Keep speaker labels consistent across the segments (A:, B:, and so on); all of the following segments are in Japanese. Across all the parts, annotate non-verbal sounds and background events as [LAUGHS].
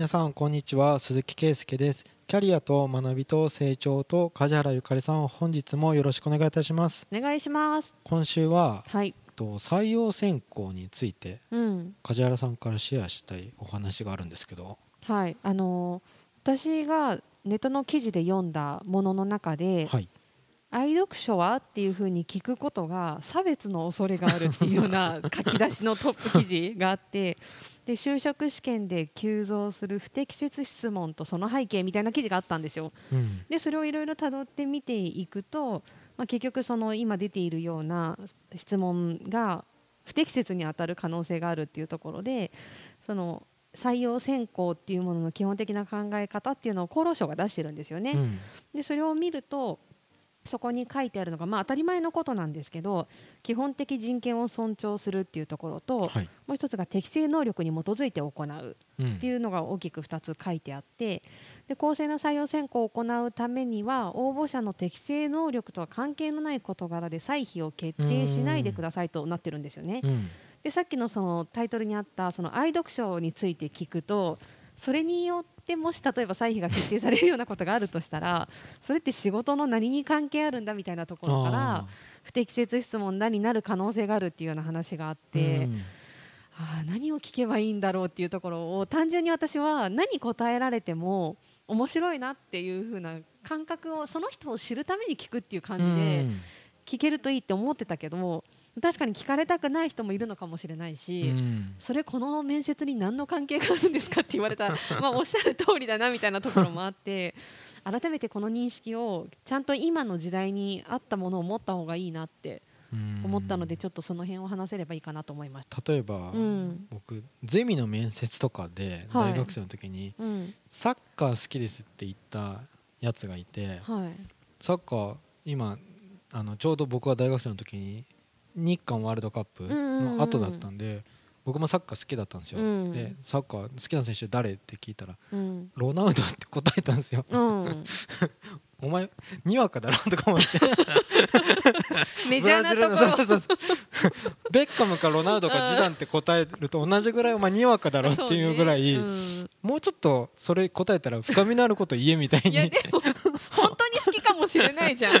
A: 皆さんこんにちは。鈴木圭介です。キャリアと学びと成長と梶原ゆかりさん本日もよろしくお願いいたします。
B: お願いします。
A: 今週は
B: はい。
A: と採用選考について
B: うん。
A: 梶原さんからシェアしたいお話があるんですけど。
B: はい。あのー私がネットの記事で読んだものの中で
A: はい「
B: 愛読書は?」っていうふうに聞くことが差別の恐れがあるっていうような書き出しのトップ記事があって [LAUGHS] で就職試験で急増する不適切質問とその背景みたいな記事があったんですよ。
A: うん
B: でそれをいろいろたどって見ていくと、まあ、結局その今出ているような質問が不適切に当たる可能性があるっていうところでその採用選考っていうものの基本的な考え方っていうのを厚労省が出してるんですよね。
A: うん
B: でそれを見るとそこに書いてあるのが、まあ、当たり前のことなんですけど基本的人権を尊重するっていうところと、
A: はい。
B: もう一つが適正能力に基づいて行う
A: うん。
B: っていうのが大きく2つ書いてあってで公正な採用選考を行うためには応募者の適正能力とは関係のない事柄で歳費を決定しないでくださいとなってるんですよね。
A: うん。
B: でさっきのそのタイトルにあったその愛読書について聞くとそれによってもし例えば歳費が決定されるようなことがあるとしたら [LAUGHS] それって仕事の何に関係あるんだみたいなところから
A: あ
B: 不適切質問だになる可能性があるっていうような話があっ
A: ー
B: て。
A: うん
B: あー何を聞けばいいんだろうっていうところを単純に私は何答えられても面白いなっていう風な感覚をその人を知るために聞くっていう感じで
A: うん
B: 聞けるといいって思ってたけど確かに聞かれたくない人もいるのかもしれないし、
A: うん。
B: それこの面接に何の関係があるんですかって言われたら [LAUGHS] まあおっしゃる通りだなみたいなところもあって改めてこの認識をちゃんと今の時代に合ったものを持った方がいいなって
A: うん
B: 思ったのでちょっとその辺を話せればいいかなと思いました。
A: 例えば、
B: うん
A: 僕ゼミの面接とかで
B: はい。
A: 大学生の時に、
B: うん。
A: サッカー好きですって言ったやつがいて
B: はい。
A: サッカー今あのちょうど僕が大学生の時に日韓ワールドカップの後だったんで、僕もサッカー好きだったんですよ、
B: うん。
A: でサッカー好きな選手誰って聞いたら
B: うん。
A: ロナウドって答えたんですよ。
B: うん、[LAUGHS]
A: お前にわかだろとか思って。[LAUGHS]
B: メジャーなとこ。
A: ブラジルのそうそうそう。ベッカムかロナウドかジダンって答えると同じぐらいお前にわかだろっていうぐらい、もうちょっとそれ答えたら深みのあること言えみたいに。
B: いやでも本当にもしれないじゃん、[LAUGHS]
A: っ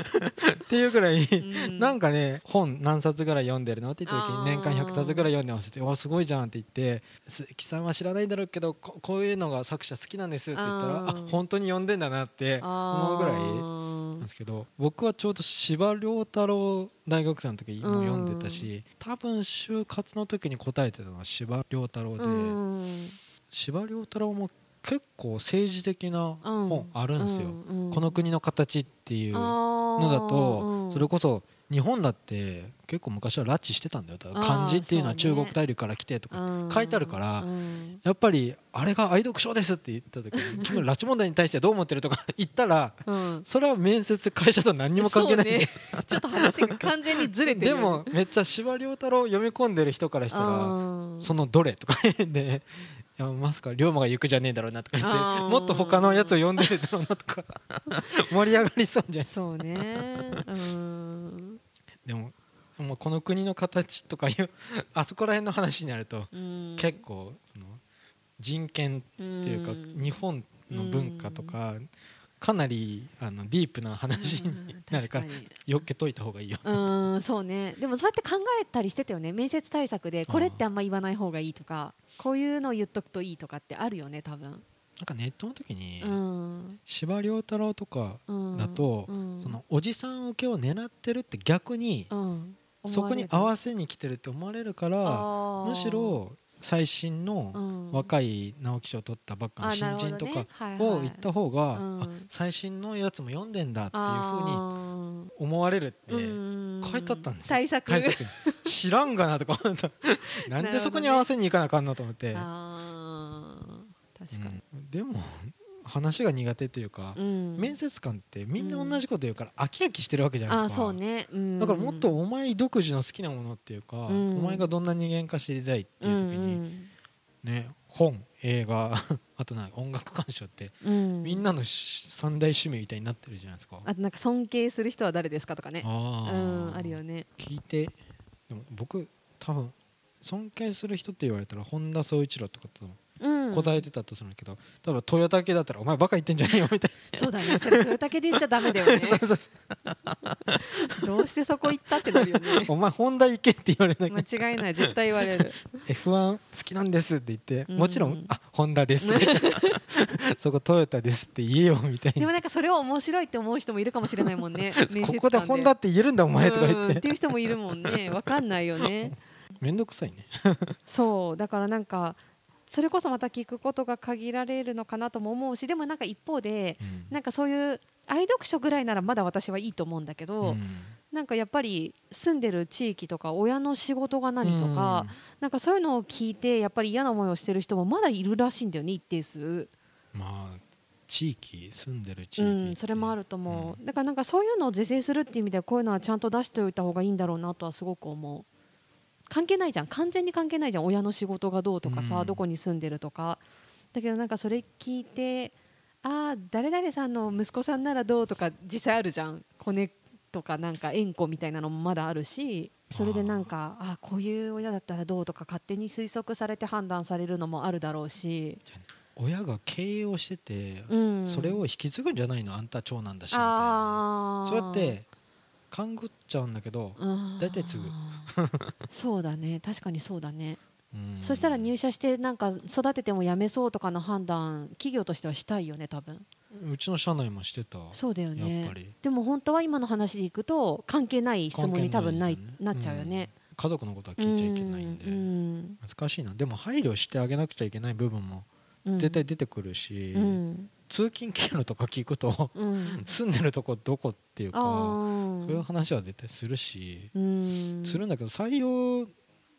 A: ていうぐらい、
B: うん。
A: なんかね本何冊ぐらい読んでるのって言った時に年間100冊ぐらい読んでますって「おすごいじゃん」って言って「鈴木さんは知らないだろうけどここういうのが作者好きなんです」って言ったら「あ本当に読んでんだな」って思うぐらいなんですけど僕はちょうど司馬遼太郎大学生の時も読んでたし多分就活の時に答えてたのは司馬遼太郎で
B: うん。
A: 司馬遼太郎も結構政治的な本あるんですよ。
B: うんうん
A: この国の形っていうの
B: の
A: だとそれこそ日本だって結構昔は拉致してたんだよ。漢字っていうのは中国大陸から来てとか書いてあるから
B: うん。
A: やっぱりあれが愛読書ですって言った時に君拉致問題に対してどう思ってるとか [LAUGHS] 言ったら
B: うん。
A: それは面接会社と何にも関係ない、
B: ね。[LAUGHS] ちょっと話が完全にずれてる
A: でもめっちゃ司馬遼太郎を読み込んでる人からしたら
B: うん。
A: そのどれとか言っていやまさか龍馬が行くじゃねえだろうなとか言ってもっと他のやつを読んでるだろうなとか。[LAUGHS] 盛り上がりそうじゃないですか。
B: そうね。うん。
A: でももうこの国の形とかいうあそこら辺の話になると
B: うん。
A: 結構その人権っていうか
B: うん。
A: 日本の文化とかかなりあのディープな話になるからよっけといた方がいいよ。
B: うんそうね。でもそうやって考えたりしてたよね面接対策でこれってあんま言わない方がいいとかこういうのを言っとくといいとかってあるよね多分。
A: なんかネットの時に
B: うん。
A: 司馬遼太郎とか
B: うん。
A: だと
B: うん。
A: そのおじさん受けを狙ってるって逆に
B: うん。
A: そこに合わ
B: せ
A: せに来てるって思われるからむしろ最新の若い直木賞を取ったばっかの新人とかを言った方が、最新のやつも読んでんだっていうふうに
B: に
A: 思われるって
B: 書
A: 書いてあったんですよ。
B: 対策。
A: 対策。に知らんがなとか思った。[LAUGHS] なんでそこに合わせに行かなあかんのと思って、
B: 確かに、
A: うん。でも話が苦手というか、
B: うん。
A: 面接官ってみんな同じこと言うから飽き飽きしてるわけじゃない
B: あ
A: ですか、
B: そうね、うん。
A: だからもっとお前独自の好きなものっていうか、
B: うん。
A: お前がどんな人間か知りたいっていう時に、ね本映画 [LAUGHS] あとな音楽鑑賞って
B: うん。うん
A: みんなのし三大趣味みたいになってるじゃないですか。
B: あとなんか尊敬する人は誰ですかとかね。
A: あ
B: あるよね。
A: 聞いてでも僕多分尊敬する人って言われたら本田宗一郎とかと
B: うんう。ん
A: 答えてたとするんだけど多分トヨタ系だったら「お前バカ言ってんじゃねえよ」みたい
B: そうだね。それトヨタ系で言っちゃダメだよね。
A: な [LAUGHS] そうそうそう。
B: どうしてそこ行ったってなるよね。
A: お前ホンダ行けって言われなきゃ。
B: 間違いない。絶対言われる。
A: F1 好きなんですって言って
B: うん。
A: もちろんあホンダです [LAUGHS] そこトヨタですって言えよみたいな。
B: でもなんかそれを面白いって思う人もいるかもしれないもんね。[LAUGHS]
A: ここでホンダって言えるんだお前とか言っ
B: うん。ってていう人もいるもんね。わかんないよね。
A: めんどくさいね。
B: そう。だからなんかそれこそまた聞くことが限られるのかなとも思うしでもなんか一方でなんかそういう愛読書ぐらいならまだ私はいいと思うんだけど、
A: うん。
B: なんかやっぱり住んでる地域とか親の仕事が何とか、なんかそういうのを聞いてやっぱり嫌な思いをしてる人もまだいるらしいんだよね一定数、
A: まあ地域住んでる地域
B: う。ん、それもあると思う、だからなんかそういうのを是正するっていう意味ではこういうのはちゃんと出しておいた方がいいんだろうなとはすごく思う関係ないじゃん。完全に関係ないじゃん。親の仕事がどうとかさ、
A: うん。
B: どこに住んでるとか。だけどなんかそれ聞いてああ誰々さんの息子さんならどうとか実際あるじゃん。骨とかなんか縁故みたいなのもまだあるし。それでなんかああこういう親だったらどうとか勝手に推測されて判断されるのもあるだろうし、
A: 親が経営をしてて
B: うん、
A: それを引き継ぐんじゃないの？あんた長男だしみたいな。そうやって勘ぐっちゃうんだけど大体継ぐ。[LAUGHS] [LAUGHS]
B: そうだね。確かにそうだね、
A: うん。
B: そしたら入社してなんか育てても辞めそうとかの判断企業としてはしたいよね多分。
A: うちの社内もしてた。
B: そうだよね。でも本当は今の話でいくと関係ない質問に多分ない
A: 関係ですよ
B: なっちゃうよね、
A: ん家族のことは聞いちゃいけないんで。
B: うん。うん
A: 難しいな。でも配慮してあげなくちゃいけない部分も
B: うん。
A: 絶対出てくるし、
B: うん
A: 通勤経路とか聞くと
B: うん。
A: 住んでるとこどこっていうか
B: あ
A: そういう
B: ー
A: 話は絶対するし、
B: うん。
A: するんだけど採用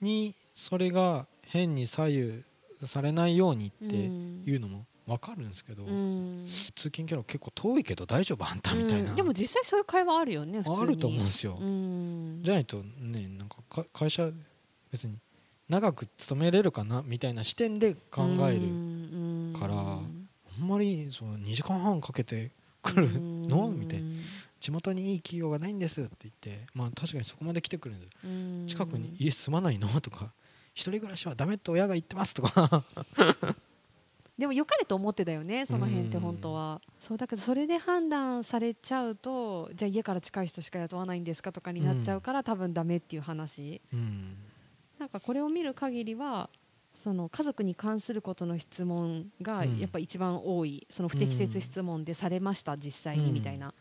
A: にそれが変に左右されないようにっていうのも分かるんですけど、
B: うん。
A: 通勤経路結構遠いけど大丈夫？あんたみたいな、
B: うん。でも実際そういう会話あるよね普通に。
A: あると思うんですよ、
B: うん。
A: じゃないとねなんかか会社別に長く勤めれるかなみたいな視点で考える、
B: る
A: からあんまりそう2時間半かけて来るの？みたいな地元にいい企業がないんですって言ってまあ確かにそこまで来てくるんで
B: な
A: 近くに家住まないの？とか一人暮らしはダメって親が言ってますとか。[LAUGHS]
B: でも良かれと思ってだよねその辺って
A: うん
B: 本当は。そうだけどそれで判断されちゃうとじゃあ家から近い人しか雇わないんですかとかになっちゃうから、多分ダメっていう話。
A: うん。
B: なんかこれを見る限りはその家族に関することの質問が
A: うん。
B: やっぱ一番多い、その不適切質問でされました実際にみたいな、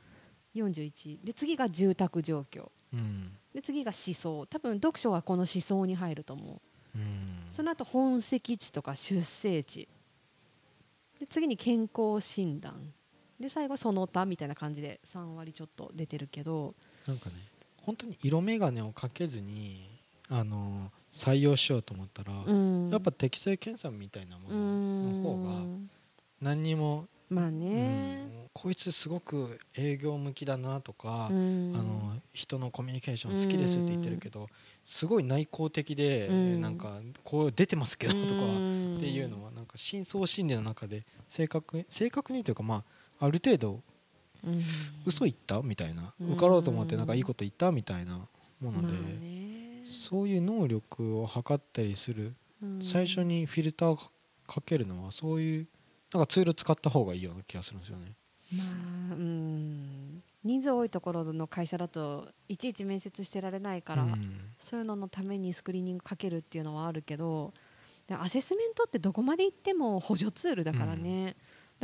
B: 41で次が住宅状況。
A: うん。
B: で次が思想。多分読書はこの思想に入ると思う。
A: うん。
B: その後本籍地とか出生地。で次に健康診断。で最後その他みたいな感じで3割ちょっと出てるけど。
A: なんかね本当に色眼鏡をかけずにあの採用しようと思ったら、
B: うん。
A: やっぱ適正検査みたいなも
B: う
A: のの方が
B: ん。
A: 何にも、
B: まあ
A: う
B: ね
A: んこいつすごく営業向きだなとか、
B: うん。
A: あの人のコミュニケーション好きですって言ってるけど、すごい内向的で、
B: うん。
A: なんかこう出てますけどとか
B: うん。
A: っていうのはなんか深層心理の中で正確に正確にというかまあある程度
B: うん。
A: 嘘言ったみたいな
B: うん。
A: 受かろうと思ってなんかいいこと言ったみたいなもので、
B: まあね
A: そういう能力を測ったりする
B: うん。
A: 最初にフィルターをかけるのはそういうなんかツール使った方がいいような気がするんですよね。
B: まあうん。人数多いところの会社だといちいち面接してられないから、
A: うん。
B: そういうののためにスクリーニングかけるっていうのはあるけどでアセスメントってどこまで行っても補助ツールだからね、だか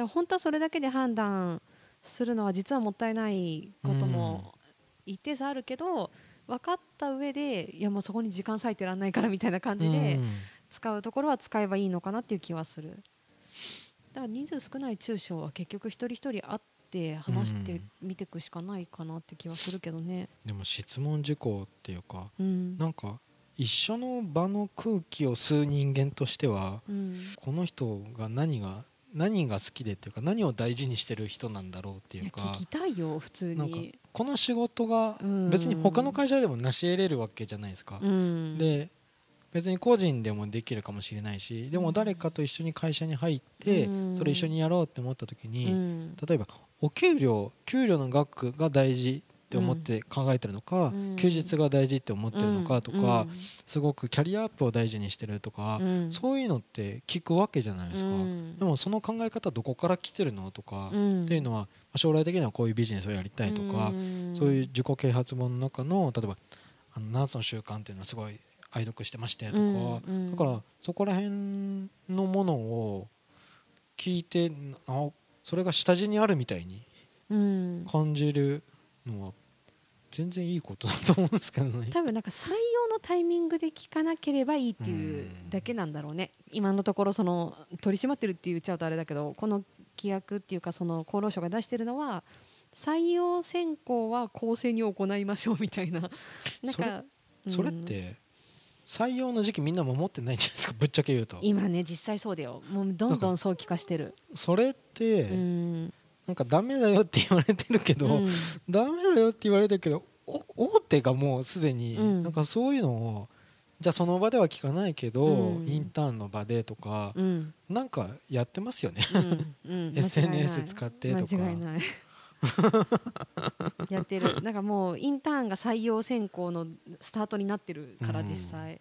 B: ら本当はそれだけで判断するのは実はもったいないことも一定数あるけど分かった上でいやもうそこに時間割いてらんないからみたいな感じで
A: うん。
B: 使うところは使えばいいのかなっていう気はする。だから人数少ない中小は結局一人一人会って話してみていくしかないかなって気はするけどね、
A: でも質問事項っていうか
B: うん。
A: なんか一緒の場の空気を吸う人間としては
B: うん。
A: この人が何が何が好きでっていうか何を大事にしてる人なんだろうって
B: い
A: うか
B: 聞きたいよ普通
A: なんか
B: に。
A: この仕事が
B: うん。
A: 別に他の会社でも成し得れるわけじゃないですか。
B: うん、
A: で別に個人でもできるかもしれないしでも誰かと一緒に会社に入って
B: うん。
A: それ一緒にやろうって思った時
B: う
A: に
B: ん。
A: 例えばお給料給料の額が大事って思って考えてるのか、
B: うん。
A: 休日が大事って思ってるのかとか、
B: うん。
A: すごくキャリアアップを大事にしてるとか、
B: うん。
A: そういうのって聞くわけじゃないですか、
B: うん。
A: でもその考え方どこから来てるのとか、っ
B: うん。
A: ていうのは将来的にはこういうビジネスをやりたいとか、そういう自己啓発本の中の例えばあの7つの習慣っていうのはすごい愛読してましてとか、だからそこら辺のものを聞いてあそれが下地にあるみたいに
B: うん。
A: 感じるのは全然いいことだと思うんですけどね。
B: 多分なんか採用のタイミングで聞かなければいいっていうだけなんだろうね、今のところその取り締まってるって言っちゃうとあれだけどこの規約っていうかその厚労省が出してるのは採用選考は公正に行いましょうみたいな。[LAUGHS] なん
A: それ
B: かうん。
A: それって採用の時期みんな守ってないんじゃないですかぶっちゃけ言うと。
B: 今ね実際そうだよ。もうどんどん早期化してる。
A: それって、
B: うん
A: なんかダメだよって言われてるけど、
B: うん。
A: ダメだよって言われてるけどお大手がもうすでに、
B: うん。
A: なんかそういうのをじゃあその場では聞かないけど、
B: うん。
A: インターンの場でとか、
B: うん。
A: なんかやってますよね。
B: うん。うん。[LAUGHS]
A: SNS 使ってとか。
B: やってる。なんかもうインターンが採用選考のスタートになってるから
A: うん。
B: 実際、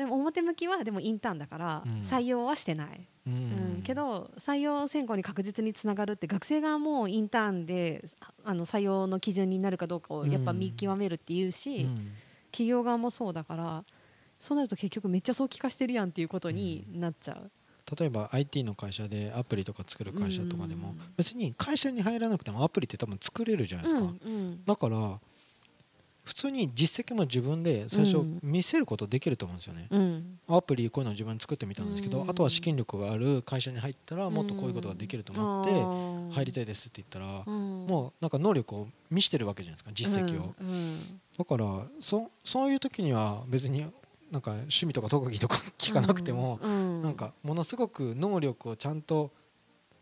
B: でも表向きはでもインターンだから
A: うん。
B: 採用はしてない、
A: う
B: うん。んけど採用選考に確実につながるって学生側もインターンでああの採用の基準になるかどうかをやっぱ見極めるっていうし、
A: うん。
B: 企業側もそうだからそうなると結局めっちゃ早期化してるやんっていうことになっちゃう。
A: 例えば IT の会社でアプリとか作る会社とかでも、
B: うん。
A: 別に会社に入らなくてもアプリって多分作れるじゃないですか、だから普通に実績も自分で最初
B: うん。
A: 見せることできると思うんですよね、
B: うん。
A: アプリこういうの自分で作ってみたんですけど、
B: うん。
A: あとは資金力がある会社に入ったらもっとこういうことができると思って入りた
B: い、
A: いですって言ったら、
B: うん。
A: もうなんか能力を見してるわけじゃないですか実績を、だからそそういう時には別になんか趣味とか特技とか聞かなくても、
B: うん。
A: なんかものすごく能力をちゃんと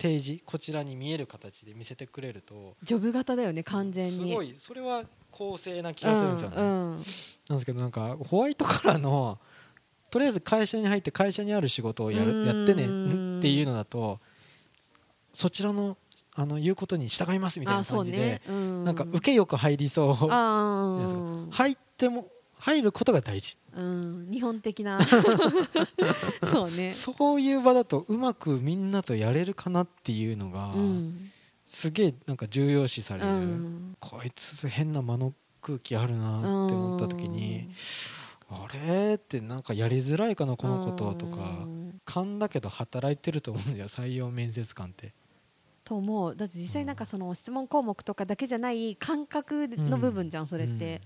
A: 提示こちらに見える形で見せてくれると
B: ジョブ型だよね完全に。
A: すごい。それは公正な気がするんですよね、
B: うんうん。
A: なんですけどなんかホワイトカラーのとりあえず会社に入って会社にある仕事をやるやってね
B: うん
A: っていうのだとそちらのあの言うことに従いますみたいな感じで、
B: ね、うん、
A: なんか受けよく入りそう。入っても入ることが大事。
B: うん。日本的な。[LAUGHS] そうね。
A: そういう場だとうまくみんなとやれるかなっていうのが、
B: うん
A: すげえなんか重要視され
B: う
A: る、
B: ん。
A: こいつ変な間の空気あるなって思った時に、あれってなんかやりづらいかなこのこととか。
B: うん。
A: 勘だけど働いてると思うんだよ採用面接官って。
B: と思う。だって実際なんかその質問項目とかだけじゃない感覚の部分じゃん、それって、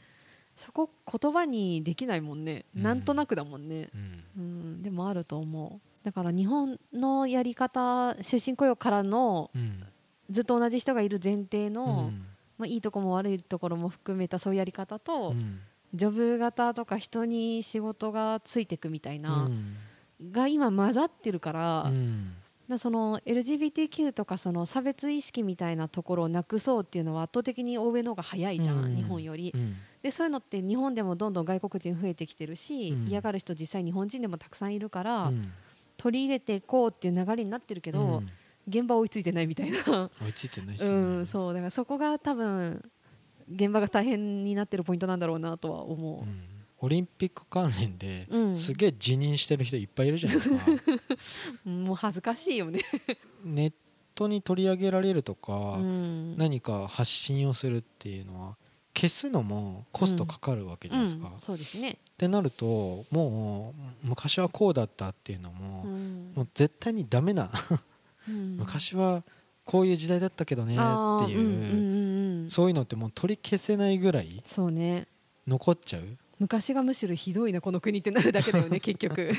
B: そこ言葉にできないもんね、
A: うん。
B: なんとなくだもんね、
A: うん。
B: うん、でもあると思う。だから日本のやり方終身雇用からの
A: うん
B: ずっと同じ人がいる前提の、
A: うん。
B: まあ、いいとこも悪いところも含めたそういうやり方と、
A: うん。
B: ジョブ型とか人に仕事がついてくみたいな、
A: うん。
B: が今混ざってるから,、
A: うん。
B: その LGBTQ とかその差別意識みたいなところをなくそうっていうのは圧倒的に欧米の方が早いじゃん、
A: うん。
B: 日本より。
A: う。ん。
B: でそういうのって日本でもどんどん外国人増えてきてるし、
A: うん。
B: 嫌がる人実際日本人でもたくさんいるから、
A: うん。
B: 取り入れていこうっていう流れになってるけど、
A: うん
B: 現場追いついてないみたいな。
A: 追いついてないし、
B: うん、そうだからそこが多分現場が大変になってるポイントなんだろうなとは思
A: う。ん。オリンピック関連で
B: う、うん、
A: すげえ辞任してる人いっぱいいるじゃないですか。[LAUGHS]
B: もう恥ずかしいよね、
A: ネットに取り上げられるとか、
B: うん、
A: 何か発信をするっていうのは消すのもコストかかるわけじゃないですか。
B: うん。そうですね、
A: ってなるともう昔はこうだったっていうのも,、
B: うん。
A: もう絶対にダメな
B: うん。
A: 昔はこういう時代だったけどねっていう、
B: うんうんうんうん
A: そういうのってもう取り消せないぐらい
B: そうね。
A: 残っちゃう、
B: 昔がむしろひどいなこの国ってなるだけだよね [LAUGHS] 結局。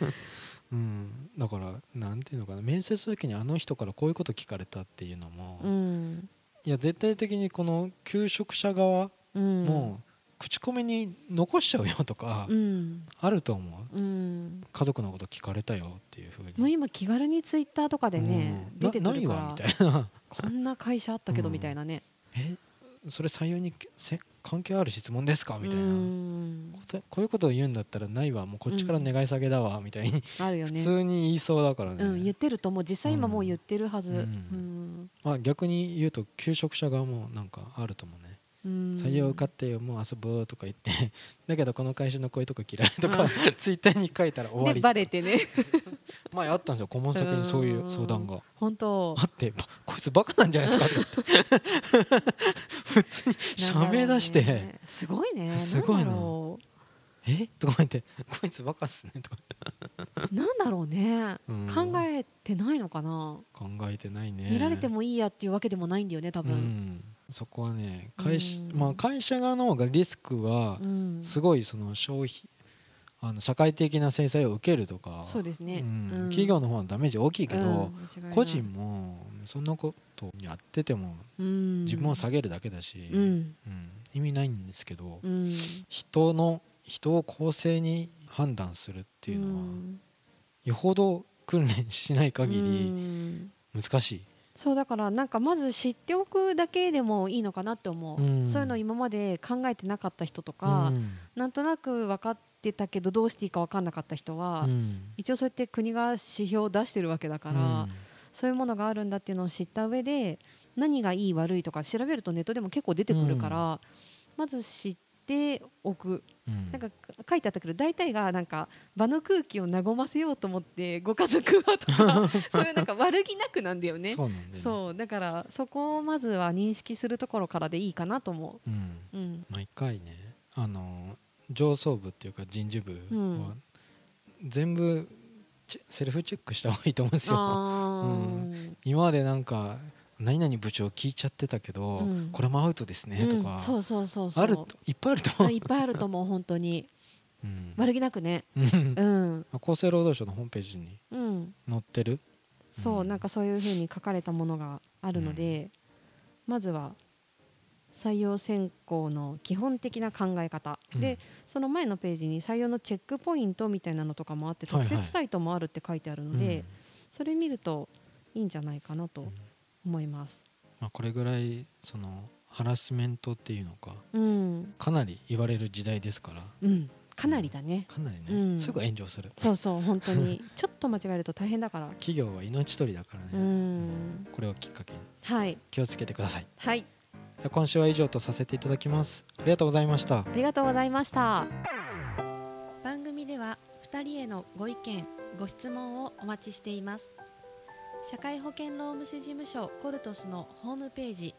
B: [LAUGHS]
A: うん、だからなんていうのかな面接の時にあの人からこういうこと聞かれたっていうのも、
B: うん。
A: いや絶対的にこの求職者側
B: うん。
A: も口コミに残しちゃうよとか
B: うん。
A: あると思う。
B: うん。
A: 家族のこと聞かれたよっていうふうに。
B: もう今気軽にツイッターとかでね、
A: うん。
B: 出てく
A: なない
B: るから
A: わみたいな。[LAUGHS]
B: こんな会社あったけど
A: うん
B: みたいなね、[LAUGHS]
A: えそれ採用にせ関係ある質問ですかみたいな。
B: うん。
A: ことこういうことを言うんだったらないわもうこっちから願い下げだわみたいに。普
B: あるよね。
A: 通に言いそうだからね、
B: うん、言ってると思う実際今もう言ってるはず、
A: うん。
B: うん。
A: まあ、逆に言うと求職者側もなんかあると思うね。
B: うん
A: 採用受かってよもう遊ぼうとか言って [LAUGHS] だけどこの会社のこういうとこ嫌いとか [LAUGHS] ツイッターに書いたら終わ
B: で
A: り
B: バレてね。[LAUGHS]
A: 前あったんですよ顧問先にそういう相談が。
B: 本当。
A: あってばこいつバカなんじゃないですかって。普通に社名出して、
B: ねすごいね。
A: すごいな。え？とか言ってこいつバカっすね。とか。
B: うなんだろうね、
A: うん。
B: 考えてないのかな、
A: 考えてないね。
B: 見られてもいいやっていうわけでもないんだよね多
A: う
B: 分、
A: ん、そこはね会まあ、会社側の方がリスクは
B: うん。
A: すごいその消費あの社会的な制裁を受けるとか
B: そうですね、
A: うん。
B: うん。
A: 企業の方はダメージ大きいけど、
B: うん。
A: 個人もそんなことやってても
B: うん。
A: 自分を下げるだけだし、意味ないんですけど、
B: うん。
A: 人の人を公正に判断するっていうのは、
B: ん。
A: よほど訓練しない限
B: う
A: り
B: ん。
A: 難しい、
B: そうだからなんかまず知っておくだけでもいいのかなって思う、
A: うん。
B: そういうの今まで考えてなかった人とか、
A: うん。
B: なんとなく分かってたけどどうしていいか分かんなかった人は、
A: うん。
B: 一応そうやって国が指標を出してるわけだから、
A: うん。
B: そういうものがあるんだっていうのを知った上で何がいい悪いとか調べるとネットでも結構出てくるから、まず知っておく。
A: うん。
B: なんか書いてあったけど大体がなんか場の空気を和ませようと思ってご家族はとか [LAUGHS] そういうなんか悪気なくなんだよね。
A: そうなんだよね。
B: そう。だからそこをまずは認識するところからでいいかなと思
A: う。ん。
B: う。うん
A: 毎回ねあの上層部っていうか人事部は、
B: うん。
A: 全部セルフチェックした方がいいと思うんですよ。
B: あ
A: うん。今までなんか何々部長聞いちゃってたけど、
B: うん。
A: これもアウトですねとか、
B: うんそうそうそうそう。
A: あるといっぱいあると思う、
B: あいっぱいあると思う本当に。
A: うん。
B: 悪気なくね。
A: うん。
B: うん。
A: 厚生労働省のホームページに
B: うん。
A: 載ってる？
B: そう、
A: うん。
B: なんかそういうふうに書かれたものがあるので、まずは採用選考の基本的な考え方、
A: うん。
B: でその前のページに採用のチェックポイントみたいなのとかもあって
A: はいはい。
B: 特設サイトもあるって書いてあるので、それ見るといいんじゃないかなと。
A: うん
B: 思います。
A: まあ、これぐらいそのハラスメントっていうのか
B: うん、
A: かなり言われる時代ですから。
B: うん、かなりだね。
A: かなりね、
B: うん。
A: すぐ炎上する。
B: そうそう本当に。[LAUGHS] ちょっと間違えると大変だから。
A: 企業は命取りだからね、
B: うん、
A: これをきっかけに。
B: はい。
A: 気をつけてください。
B: はい。
A: じゃあ今週は以上とさせていただきます。ありがとうございました。
B: ありがとうございました。番組では2人へのご意見ご質問をお待ちしています社会保険労務士事務所コルトスのホームページ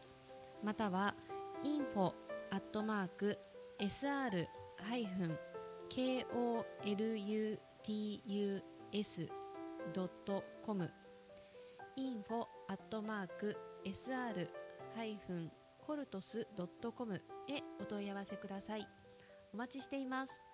B: または info アットマーク sr ハイフン kolutus ドットコム info アットマーク sr ハイフンコルトスドットコムへお問い合わせください。お待ちしています。